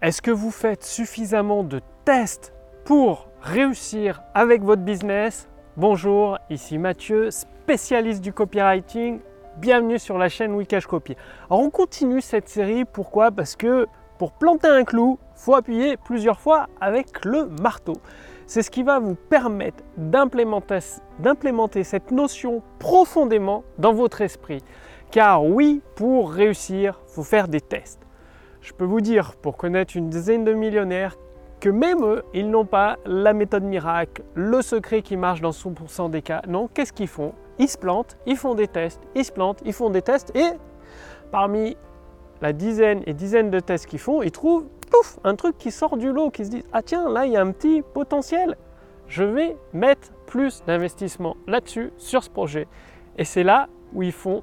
Est-ce que vous faites suffisamment de tests pour réussir avec votre business? Bonjour, ici Mathieu, spécialiste du copywriting. Bienvenue sur la chaîn Wikash Copy. Alors on continue cette série, pourquoi? Parce que pour planter un clou, faut appuyer plusieurs fois avec le marteau. C'est ce qui va vous permettre d'implémenter cette notion profondément dans votre esprit. Car oui, pour réussir, faut faire des tests. Je peux vous dire, pour connaître une dizaine de millionnaires, que même eux, ils n'ont pas la méthode miracle, le secret qui marche dans 100% des cas. Non, qu'est-ce qu'ils font? Ils se plantent, ils font des tests, ils se plantent, ils font des tests et parmi la dizaine et dizaines de tests qu'ils font, ils trouvent pouf, un truc qui sort du lot, qui se dit ah tiens, là il y a un petit potentiel. Je vais mettre plus d'investissement là-dessus, sur ce projet. Et c'est là où ils font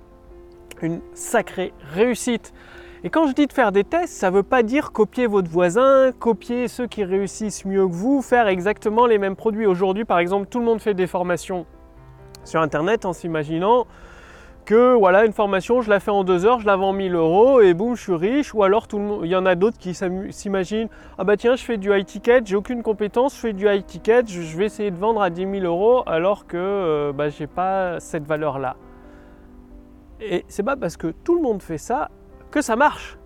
une sacrée réussite. Et quand je dis de faire des tests, ça ne veut pas dire copier votre voisin, copier ceux qui réussissent mieux que vous, faire exactement les mêmes produits. Aujourd'hui, par exemple, tout le monde fait des formations sur Internet en s'imaginant que voilà une formation, je la fais en deux heures, je la vends 1000 euros et boum, je suis riche. Ou alors tout le monde, il y en a d'autres qui s'imaginent ah bah tiens, je fais du high ticket, j'ai aucune compétence, je fais du high ticket, je vais essayer de vendre à 10 000 euros alors que euh, bah, je n'ai pas cette valeur là. Et c'est pas parce que tout le monde fait ça que ça marche.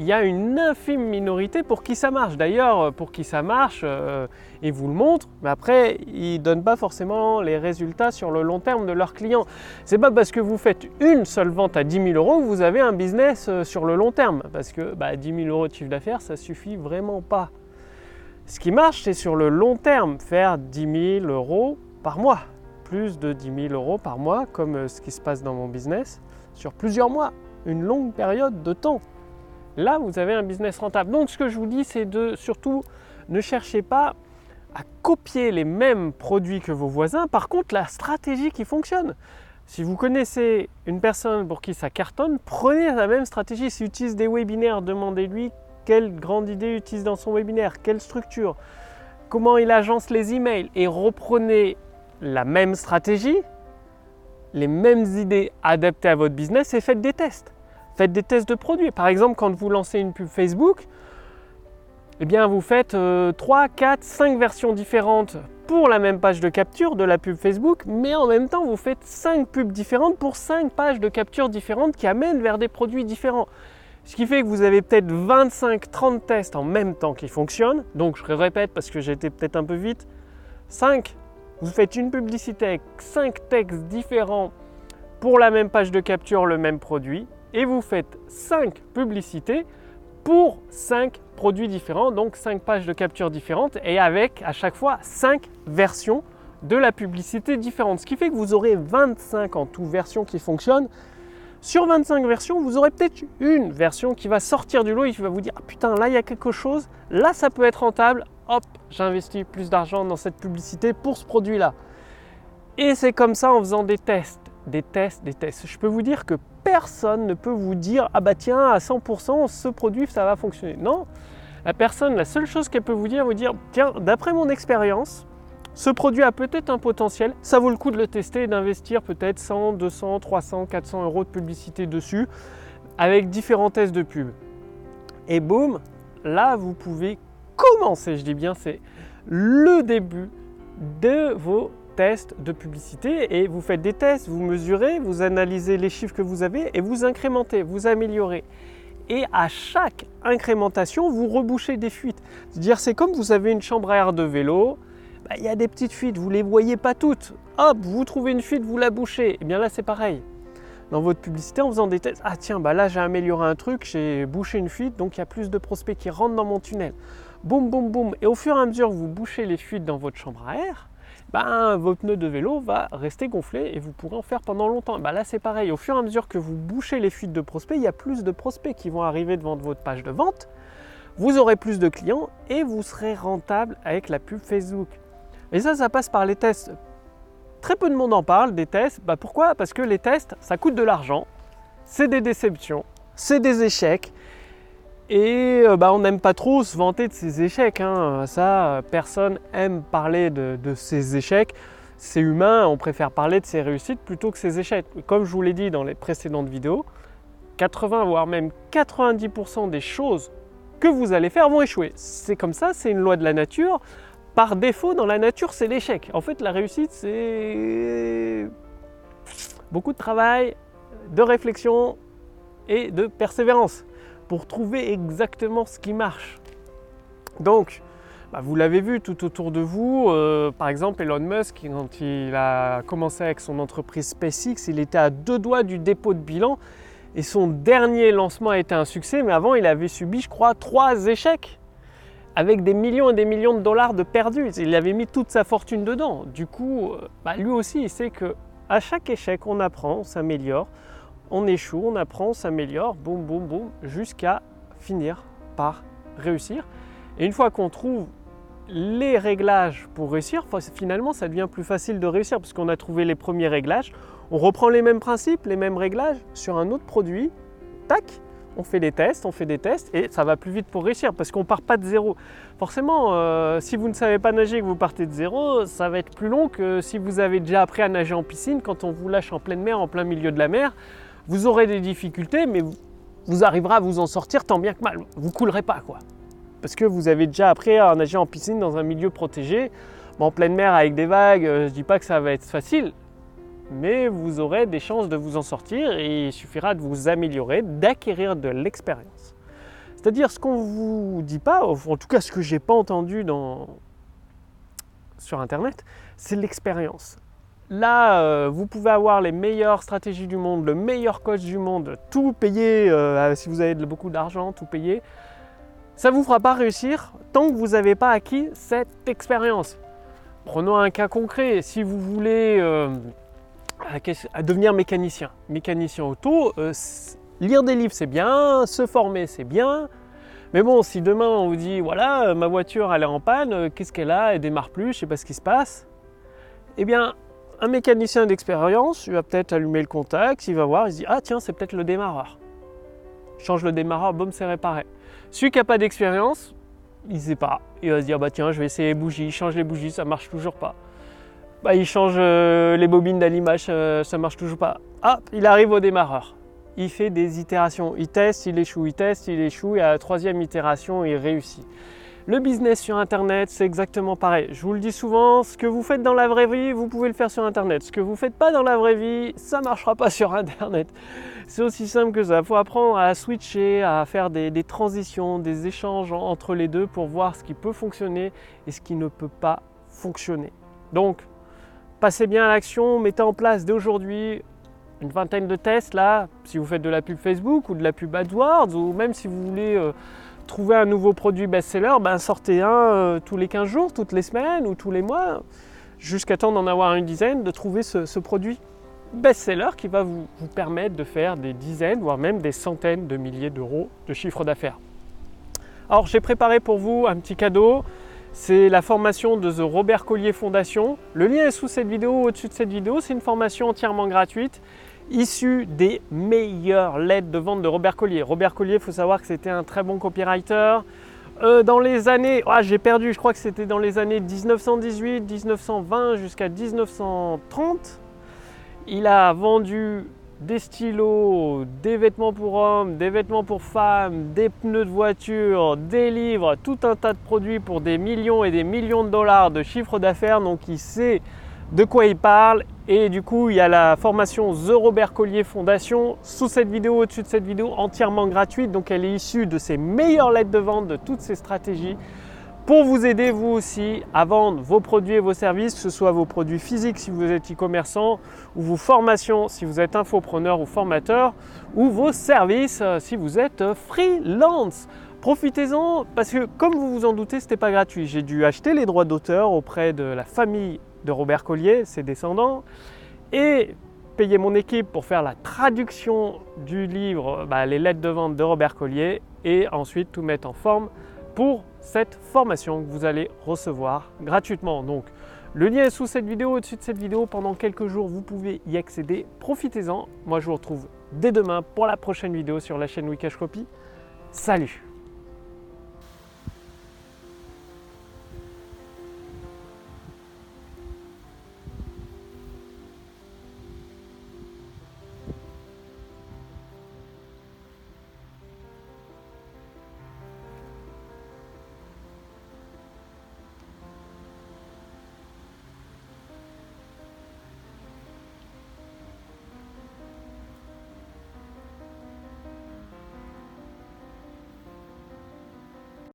Il y a une infime minorité pour qui ça marche. D'ailleurs, pour qui ça marche, euh, ils vous le montrent, mais après, ils ne donnent pas forcément les résultats sur le long terme de leurs clients. C'est pas parce que vous faites une seule vente à 10 000 euros que vous avez un business euh, sur le long terme. Parce que bah, 10 000 euros de chiffre d'affaires, ça suffit vraiment pas. Ce qui marche, c'est sur le long terme, faire 10 000 euros par mois. Plus de 10 000 euros par mois, comme euh, ce qui se passe dans mon business, sur plusieurs mois une longue période de temps. Là, vous avez un business rentable. Donc, ce que je vous dis, c'est de surtout ne cherchez pas à copier les mêmes produits que vos voisins. Par contre, la stratégie qui fonctionne. Si vous connaissez une personne pour qui ça cartonne, prenez la même stratégie. S'il utilise des webinaires, demandez-lui quelle grande idée utilise dans son webinaire, quelle structure, comment il agence les emails et reprenez la même stratégie, les mêmes idées adaptées à votre business et faites des tests. Faites des tests de produits. Par exemple, quand vous lancez une pub Facebook, eh bien, vous faites 3, 4, 5 versions différentes pour la même page de capture de la pub Facebook, mais en même temps, vous faites 5 pubs différentes pour 5 pages de capture différentes qui amènent vers des produits différents. Ce qui fait que vous avez peut-être 25, 30 tests en même temps qui fonctionnent. Donc, je répète parce que j'ai été peut-être un peu vite. 5, vous faites une publicité avec 5 textes différents pour la même page de capture, le même produit et vous faites 5 publicités pour 5 produits différents, donc 5 pages de capture différentes et avec à chaque fois 5 versions de la publicité différente. Ce qui fait que vous aurez 25 en tout versions qui fonctionnent. Sur 25 versions, vous aurez peut-être une version qui va sortir du lot et qui va vous dire ah, putain là il y a quelque chose, là ça peut être rentable, hop, j'investis plus d'argent dans cette publicité pour ce produit-là. Et c'est comme ça en faisant des tests, des tests, des tests. Je peux vous dire que personne ne peut vous dire ah bah tiens à 100% ce produit ça va fonctionner. Non, la personne, la seule chose qu'elle peut vous dire, vous dire tiens d'après mon expérience, ce produit a peut-être un potentiel, ça vaut le coup de le tester et d'investir peut-être 100, 200, 300, 400 euros de publicité dessus avec différents tests de pub. Et boum, là vous pouvez commencer, je dis bien c'est le début de vos tests de publicité et vous faites des tests, vous mesurez, vous analysez les chiffres que vous avez et vous incrémentez, vous améliorez. Et à chaque incrémentation, vous rebouchez des fuites. C'est-à-dire, c'est comme vous avez une chambre à air de vélo, bah, il y a des petites fuites, vous ne les voyez pas toutes. Hop, vous trouvez une fuite, vous la bouchez. Et eh bien là, c'est pareil. Dans votre publicité, en faisant des tests, ah tiens, bah là, j'ai amélioré un truc, j'ai bouché une fuite, donc il y a plus de prospects qui rentrent dans mon tunnel. Boum, boum, boum. Et au fur et à mesure vous bouchez les fuites dans votre chambre à air, ben, votre pneu de vélo va rester gonflé et vous pourrez en faire pendant longtemps. Ben là, c'est pareil. Au fur et à mesure que vous bouchez les fuites de prospects, il y a plus de prospects qui vont arriver devant votre page de vente. Vous aurez plus de clients et vous serez rentable avec la pub Facebook. Et ça, ça passe par les tests. Très peu de monde en parle des tests. Ben pourquoi? Parce que les tests, ça coûte de l'argent, c'est des déceptions, c'est des échecs. Et euh, bah, on n'aime pas trop se vanter de ses échecs. Hein. Ça, personne aime parler de, ses échecs. C'est humain, on préfère parler de ses réussites plutôt que ses échecs. Comme je vous l'ai dit dans les précédentes vidéos, 80 voire même 90% des choses que vous allez faire vont échouer. C'est comme ça, c'est une loi de la nature. Par défaut, dans la nature, c'est l'échec. En fait, la réussite, c'est beaucoup de travail, de réflexion et de persévérance pour trouver exactement ce qui marche. Donc, bah, vous l'avez vu tout autour de vous, euh, par exemple Elon Musk, quand il a commencé avec son entreprise SpaceX, il était à deux doigts du dépôt de bilan et son dernier lancement a été un succès, mais avant il avait subi, je crois, trois échecs avec des millions et des millions de dollars de perdus. Il avait mis toute sa fortune dedans. Du coup, euh, bah, lui aussi, il sait que à chaque échec, on apprend, on s'améliore, on échoue, on apprend, on s'améliore, boum, boum, boum, jusqu'à finir par réussir. Et une fois qu'on trouve les réglages pour réussir, finalement ça devient plus facile de réussir parce qu'on a trouvé les premiers réglages. On reprend les mêmes principes, les mêmes réglages sur un autre produit, tac, on fait des tests, on fait des tests et ça va plus vite pour réussir parce qu'on part pas de zéro. Forcément, euh, si vous ne savez pas nager et que vous partez de zéro, ça va être plus long que si vous avez déjà appris à nager en piscine quand on vous lâche en pleine mer, en plein milieu de la mer. Vous aurez des difficultés, mais vous, arriverez à vous en sortir tant bien que mal. Vous coulerez pas quoi parce que vous avez déjà appris à nager en piscine dans un milieu protégé. en pleine mer avec des vagues, euh, je ne dis pas que ça va être facile, mais vous aurez des chances de vous en sortir et il suffira de vous améliorer, d'acquérir de l'expérience. C'est-à-dire ce qu'on vous dit pas, en tout cas ce que je n'ai pas entendu sur Internet, c'est l'expérience. Là, euh, vous pouvez avoir les meilleures stratégies du monde, le meilleur coach du monde, tout payer, euh, si vous avez beaucoup d'argent, tout payer ça ne vous fera pas réussir tant que vous n'avez pas acquis cette expérience. Prenons un cas concret. Si vous voulez euh, devenir mécanicien, mécanicien auto, euh, lire des livres c'est bien, se former c'est bien. Mais bon, si demain on vous dit voilà, ma voiture elle est en panne, qu'est-ce qu'elle a, elle démarre plus, je ne sais pas ce qui se passe. Eh bien, un mécanicien d'expérience, il va peut-être allumer le contact, il va voir, il se dit ah tiens, c'est peut-être le démarreur. change le démarreur, boum, c'est réparé. Celui qui n'a pas d'expérience, il ne sait pas. Il va se dire bah tiens, je vais essayer les bougies, il change les bougies, ça marche toujours pas. Bah, il change euh, les bobines d'allumage, euh, ça marche toujours pas. Ah, il arrive au démarreur. Il fait des itérations, il teste, il échoue, il teste, il échoue, et à la troisième itération, il réussit. Le business sur Internet, c'est exactement pareil. Je vous le dis souvent, ce que vous faites dans la vraie vie, vous pouvez le faire sur Internet. Ce que vous ne faites pas dans la vraie vie, ça ne marchera pas sur Internet. C'est aussi simple que ça. Il faut apprendre à switcher, à faire des, transitions, des échanges entre les deux pour voir ce qui peut fonctionner et ce qui ne peut pas fonctionner. Donc, passez bien à l'action, mettez en place dès aujourd'hui une vingtaine de tests là, si vous faites de la pub Facebook ou de la pub AdWords ou même si vous voulez euh, trouver un nouveau produit best-seller, ben sortez un euh, tous les 15 jours, toutes les semaines ou tous les mois, jusqu'à temps d'en avoir une dizaine, de trouver ce produit best-seller qui va vous, permettre de faire des dizaines, voire même des centaines de milliers d'euros de chiffre d'affaires. Alors j'ai préparé pour vous un petit cadeau. C'est la formation de The Robert Collier Foundation. Le lien est sous cette vidéo, au-dessus de cette vidéo. C'est une formation entièrement gratuite, issue des meilleures lettres de vente de Robert Collier. Robert Collier, il faut savoir que c'était un très bon copywriter. Euh, dans les années, ah, j'ai perdu, je crois que c'était dans les années 1918, 1920 jusqu'à 1930 il a vendu des stylos, des vêtements pour hommes, des vêtements pour femmes, des pneus de voiture, des livres, tout un tas de produits pour des millions et des millions de dollars de chiffre d'affaires. Donc il sait de quoi il parle. Et du coup, il y a la formation The Robert Collier Fondation sous cette vidéo, au-dessus de cette vidéo, entièrement gratuite. Donc elle est issue de ses meilleures lettres de vente, de toutes ses stratégies pour vous aider vous aussi à vendre vos produits et vos services, que ce soit vos produits physiques si vous êtes e-commerçant, ou vos formations si vous êtes infopreneur ou formateur, ou vos services euh, si vous êtes euh, freelance. Profitez-en parce que comme vous vous en doutez, ce n'était pas gratuit. J'ai dû acheter les droits d'auteur auprès de la famille de Robert Collier, ses descendants, et payer mon équipe pour faire la traduction du livre, bah, les lettres de vente de Robert Collier, et ensuite tout mettre en forme pour cette formation que vous allez recevoir gratuitement. Donc le lien est sous cette vidéo, au-dessus de cette vidéo. Pendant quelques jours, vous pouvez y accéder. Profitez-en. Moi, je vous retrouve dès demain pour la prochaine vidéo sur la chaîne Wikash Copy. Salut